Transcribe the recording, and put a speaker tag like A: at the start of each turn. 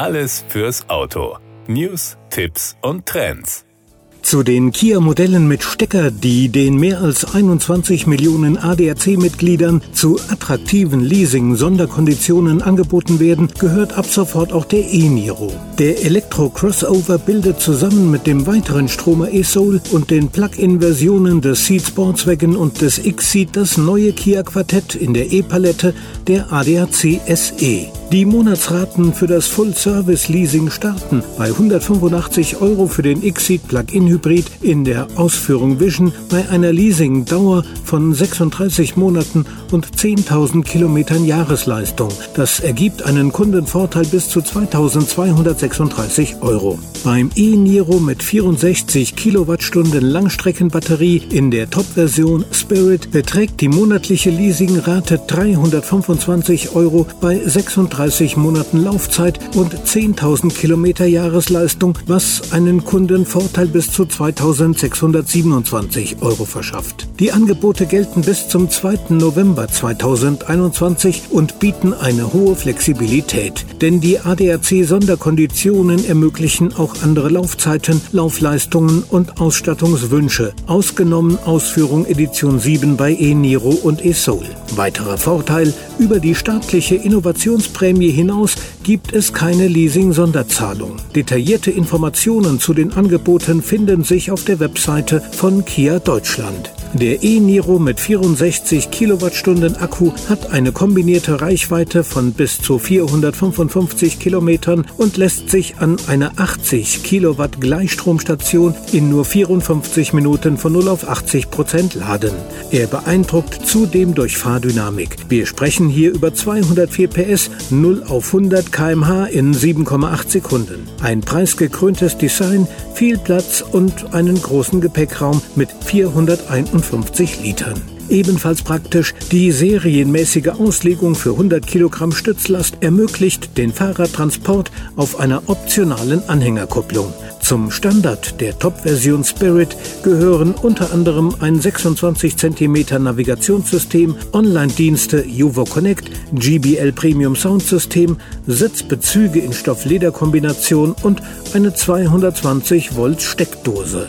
A: Alles fürs Auto. News, Tipps und Trends.
B: Zu den Kia-Modellen mit Stecker, die den mehr als 21 Millionen ADAC-Mitgliedern zu attraktiven Leasing-Sonderkonditionen angeboten werden, gehört ab sofort auch der e-Niro. Der Elektro-Crossover bildet zusammen mit dem weiteren Stromer e-Soul und den Plug-in-Versionen des Seat Sportswagen und des X-Seat das neue Kia-Quartett in der E-Palette der ADAC SE. Die Monatsraten für das Full-Service-Leasing starten bei 185 Euro für den Exit Plug-in Hybrid in der Ausführung Vision bei einer Leasingdauer von 36 Monaten und 10.000 Kilometern Jahresleistung. Das ergibt einen Kundenvorteil bis zu 2.236 Euro. Beim e-Niro mit 64 Kilowattstunden Langstreckenbatterie in der Top-Version Spirit beträgt die monatliche Leasingrate 325 Euro bei 36 30 Monaten Laufzeit und 10.000 Kilometer Jahresleistung, was einen Kundenvorteil bis zu 2.627 Euro verschafft. Die Angebote gelten bis zum 2. November 2021 und bieten eine hohe Flexibilität, denn die ADAC-Sonderkonditionen ermöglichen auch andere Laufzeiten, Laufleistungen und Ausstattungswünsche, ausgenommen Ausführung Edition 7 bei e-Niro und e-Soul. Weiterer Vorteil, über die staatliche Innovationsprämie Prämie hinaus gibt es keine Leasing-Sonderzahlung. Detaillierte Informationen zu den Angeboten finden sich auf der Webseite von Kia Deutschland. Der e-Niro mit 64 Kilowattstunden Akku hat eine kombinierte Reichweite von bis zu 455 Kilometern und lässt sich an einer 80 Kilowatt Gleichstromstation in nur 54 Minuten von 0 auf 80 Prozent laden. Er beeindruckt zudem durch Fahrdynamik. Wir sprechen hier über 204 PS, 0 auf 100 kmh in 7,8 Sekunden. Ein preisgekröntes Design, viel Platz und einen großen Gepäckraum mit 451 58 Litern. Ebenfalls praktisch, die serienmäßige Auslegung für 100 Kilogramm Stützlast ermöglicht den Fahrradtransport auf einer optionalen Anhängerkupplung. Zum Standard der Top-Version Spirit gehören unter anderem ein 26 cm Navigationssystem, Online-Dienste Juvo Connect, GBL Premium Soundsystem, Sitzbezüge in Stoff-Leder-Kombination und eine 220 Volt Steckdose.